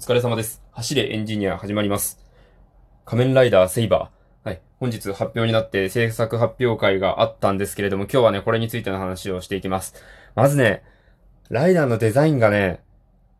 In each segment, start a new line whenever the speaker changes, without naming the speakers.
疲れ様です。走れエンジニア始まります。仮面ライダーセイバー。はい。本日発表になって制作発表会があったんですけれども、今日はね、これについての話をしていきます。まずね、ライダーのデザインがね、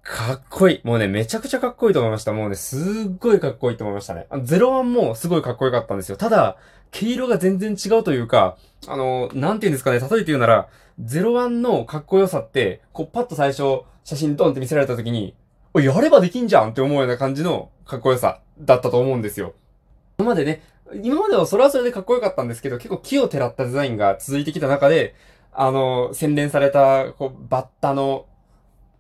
かっこいい。もうね、めちゃくちゃかっこいいと思いました。もうね、すっごいかっこいいと思いましたね。あのゼロワンもすごいかっこよかったんですよ。ただ、毛色が全然違うというか、あの、なんて言うんですかね、例えて言うなら、ゼロワンのかっこよさって、こう、パッと最初、写真ドンって見せられた時に、おやればできんじゃんって思うような感じのかっこよさだったと思うんですよ。今までね、今まではそれはそれでかっこよかったんですけど、結構木をてらったデザインが続いてきた中で、あの、洗練された、こう、バッタの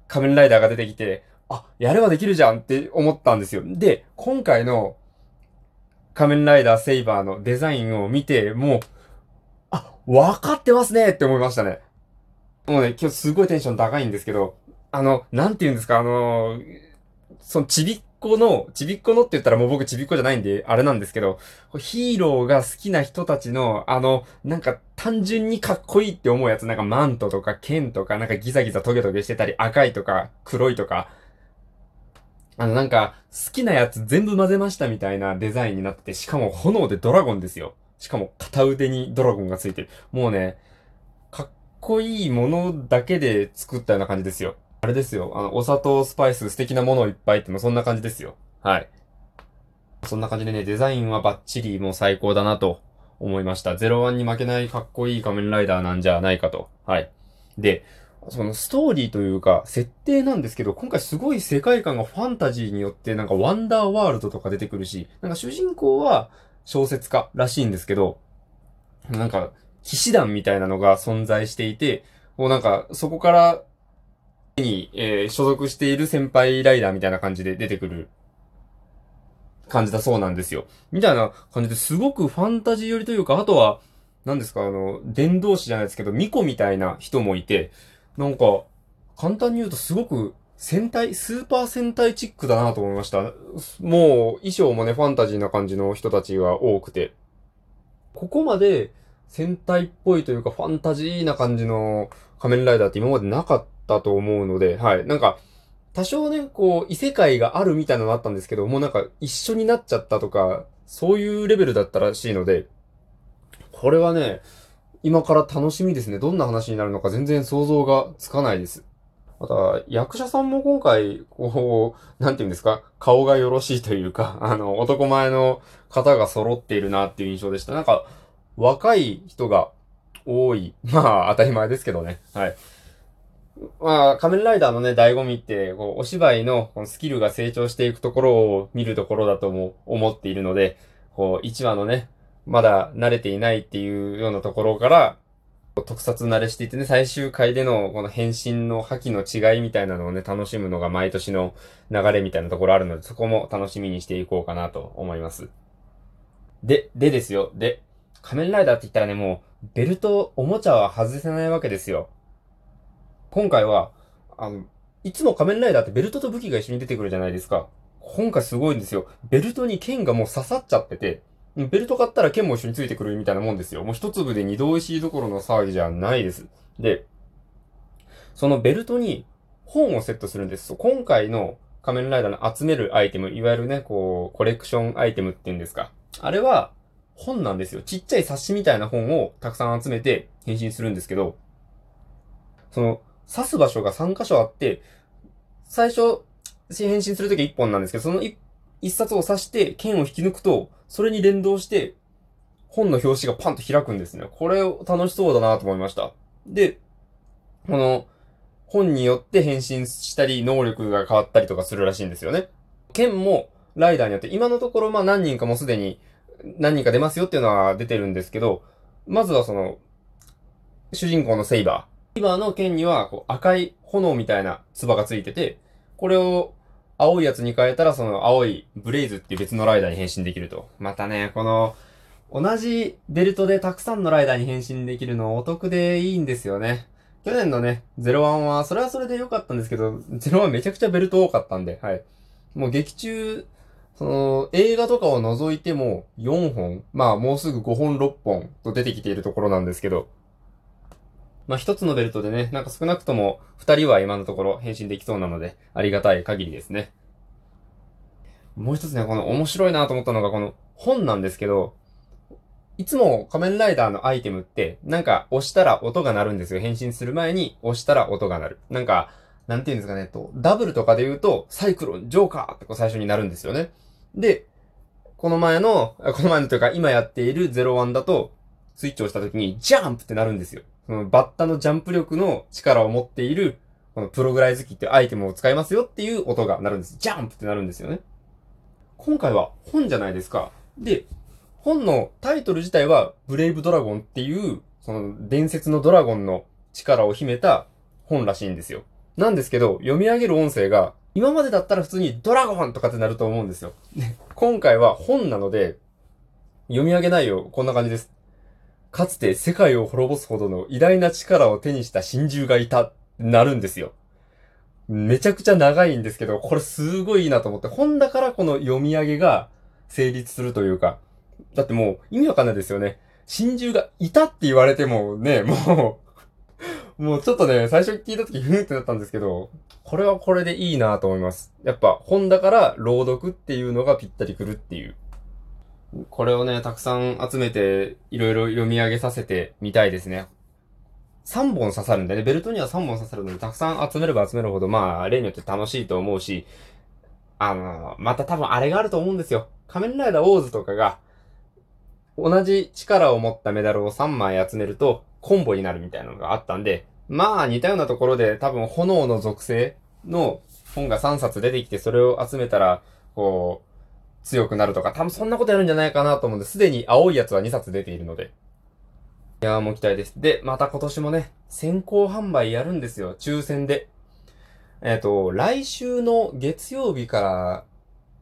仮面ライダーが出てきて、あ、やればできるじゃんって思ったんですよ。で、今回の仮面ライダーセイバーのデザインを見て、もう、あ、わかってますねって思いましたね。もうね、今日すごいテンション高いんですけど、あの、なんて言うんですか、あの、そのちびっこの、ちびっこのって言ったらもう僕ちびっこじゃないんで、あれなんですけど、ヒーローが好きな人たちの、あの、なんか単純にかっこいいって思うやつ、なんかマントとか剣とか、なんかギザギザトゲトゲしてたり、赤いとか黒いとか、あのなんか好きなやつ全部混ぜましたみたいなデザインになってて、しかも炎でドラゴンですよ。しかも片腕にドラゴンがついてる。もうね、かっこいいものだけで作ったような感じですよ。あれですよ。あの、お砂糖、スパイス、素敵なものをいっぱいっての、そんな感じですよ。はい。そんな感じでね、デザインはバッチリもう最高だなと思いました。01に負けないかっこいい仮面ライダーなんじゃないかと。はい。で、そのストーリーというか、設定なんですけど、今回すごい世界観がファンタジーによって、なんかワンダーワールドとか出てくるし、なんか主人公は小説家らしいんですけど、なんか、騎士団みたいなのが存在していて、もうなんか、そこから、に、えー所属している先輩ライダーみたいな感じで出てくる感じだそうなんですよ。みたいな感じですごくファンタジー寄りというか、あとは、何ですか、あの、伝道師じゃないですけど、巫女みたいな人もいて、なんか、簡単に言うとすごく戦隊、スーパー戦隊チックだなと思いました。もう、衣装もね、ファンタジーな感じの人たちが多くて、ここまで戦隊っぽいというかファンタジーな感じの仮面ライダーって今までなかったと思うので、はい。なんか、多少ね、こう、異世界があるみたいなのあったんですけど、もうなんか一緒になっちゃったとか、そういうレベルだったらしいので、これはね、今から楽しみですね。どんな話になるのか全然想像がつかないです。また、役者さんも今回、こう、なんていうんですか、顔がよろしいというか、あの、男前の方が揃っているなっていう印象でした。なんか、若い人が多い。まあ、当たり前ですけどね。はい。まあ、仮面ライダーのね、醍醐味って、こう、お芝居のこのスキルが成長していくところを見るところだとも思っているので、こう、1話のね、まだ慣れていないっていうようなところから、特撮慣れしていてね、最終回でのこの変身の覇気の違いみたいなのをね、楽しむのが毎年の流れみたいなところあるので、そこも楽しみにしていこうかなと思います。で、でですよ。で、仮面ライダーって言ったらね、もう、ベルト、おもちゃは外せないわけですよ。今回は、あの、いつも仮面ライダーってベルトと武器が一緒に出てくるじゃないですか。今回すごいんですよ。ベルトに剣がもう刺さっちゃってて、ベルト買ったら剣も一緒についてくるみたいなもんですよ。もう一粒で二度美味しいどころの騒ぎじゃないです。で、そのベルトに本をセットするんです。今回の仮面ライダーの集めるアイテム、いわゆるね、こう、コレクションアイテムって言うんですか。あれは本なんですよ。ちっちゃい冊子みたいな本をたくさん集めて変身するんですけど、その、刺す場所が3箇所あって、最初、変身するときは1本なんですけど、その 1, 冊を刺して剣を引き抜くと、それに連動して、本の表紙がパンと開くんですね。これを楽しそうだなと思いました。で、この、本によって変身したり、能力が変わったりとかするらしいんですよね。剣も、ライダーによって、今のところまあ何人かもすでに、何人か出ますよっていうのは出てるんですけど、まずはその、主人公のセイバーー。セイバーの剣にはこう赤い炎みたいな唾がついてて、これを青いやつに変えたらその青いブレイズっていう別のライダーに変身できると。またね、この、同じベルトでたくさんのライダーに変身できるのお得でいいんですよね。去年のね、01は、それはそれで良かったんですけど、01めちゃくちゃベルト多かったんで、はい。もう劇中、その、映画とかを除いても4本、まあもうすぐ5本6本と出てきているところなんですけど、まあ一つのベルトでね、なんか少なくとも二人は今のところ変身できそうなので、ありがたい限りですね。もう一つね、この面白いなと思ったのがこの本なんですけど、いつも仮面ライダーのアイテムって、なんか押したら音が鳴るんですよ。変身する前に押したら音が鳴る。なんか、なんて言うんですかね、と、ダブルとかで言うと、サイクロン、ジョーカーってこう最初になるんですよね。で、この前の、この前のというか今やっている01だと、スイッチを押した時に、ジャンプってなるんですよ。そのバッタのジャンプ力の力を持っている、このプログライズキってアイテムを使いますよっていう音が鳴るんです。ジャンプってなるんですよね。今回は本じゃないですか。で、本のタイトル自体は、ブレイブドラゴンっていう、その伝説のドラゴンの力を秘めた本らしいんですよ。なんですけど、読み上げる音声が、今までだったら普通にドラゴンとかってなると思うんですよ。今回は本なので、読み上げ内容、こんな感じです。かつて世界を滅ぼすほどの偉大な力を手にした真珠がいた、なるんですよ。めちゃくちゃ長いんですけど、これすごいいいなと思って、本だからこの読み上げが成立するというか、だってもう意味わかんないですよね。真珠がいたって言われてもね、もう もうちょっとね、最初聞いた時ふーってなったんですけど、これはこれでいいなと思います。やっぱ本だから朗読っていうのがぴったりくるっていう。これをね、たくさん集めて、いろいろ読み上げさせてみたいですね。3本刺さるんでね、ベルトには3本刺さるので、たくさん集めれば集めるほど、まあ、例によって楽しいと思うし、あの、また多分あれがあると思うんですよ。仮面ライダーオーズとかが、同じ力を持ったメダルを3枚集めると、コンボになるみたいなのがあったんで、まあ似たようなところで多分炎の属性の本が3冊出てきてそれを集めたら、こう、強くなるとか、多分そんなことやるんじゃないかなと思うんで、すでに青いやつは2冊出ているので。いやーもう期待です。で、また今年もね、先行販売やるんですよ。抽選で。えっ、ー、と、来週の月曜日から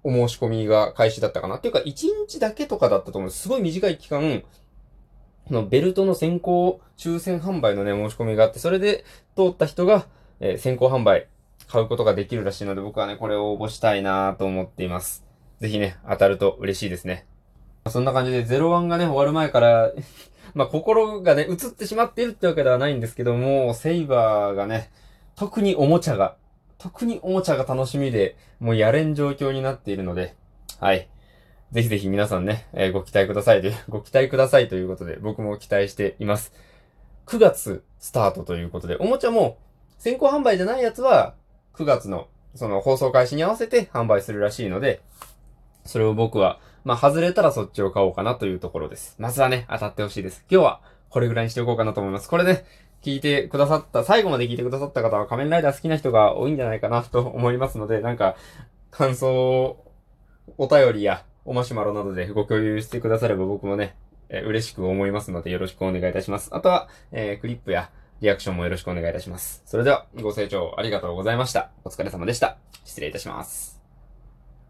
お申し込みが開始だったかなっていうか、1日だけとかだったと思う。すごい短い期間、のベルトの先行抽選販売のね、申し込みがあって、それで通った人が、えー、先行販売買うことができるらしいので、僕はね、これを応募したいなと思っています。ぜひね、当たると嬉しいですね。そんな感じで、01がね、終わる前から まあ、心がね、映ってしまっているってわけではないんですけども、セイバーがね、特におもちゃが、特におもちゃが楽しみで、もうやれん状況になっているので、はい。ぜひぜひ皆さんね、えー、ご期待くださいという、ご期待くださいということで、僕も期待しています。9月スタートということで、おもちゃも先行販売じゃないやつは、9月のその放送開始に合わせて販売するらしいので、それを僕は、まあ、外れたらそっちを買おうかなというところです。まずはね、当たってほしいです。今日はこれぐらいにしておこうかなと思います。これね、聞いてくださった、最後まで聞いてくださった方は仮面ライダー好きな人が多いんじゃないかなと思いますので、なんか、感想、お便りや、おマシュマロなどでご共有してくだされば僕もね、えー、嬉しく思いますのでよろしくお願いいたします。あとは、えー、クリップやリアクションもよろしくお願いいたします。それでは、ご清聴ありがとうございました。お疲れ様でした。失礼いたします。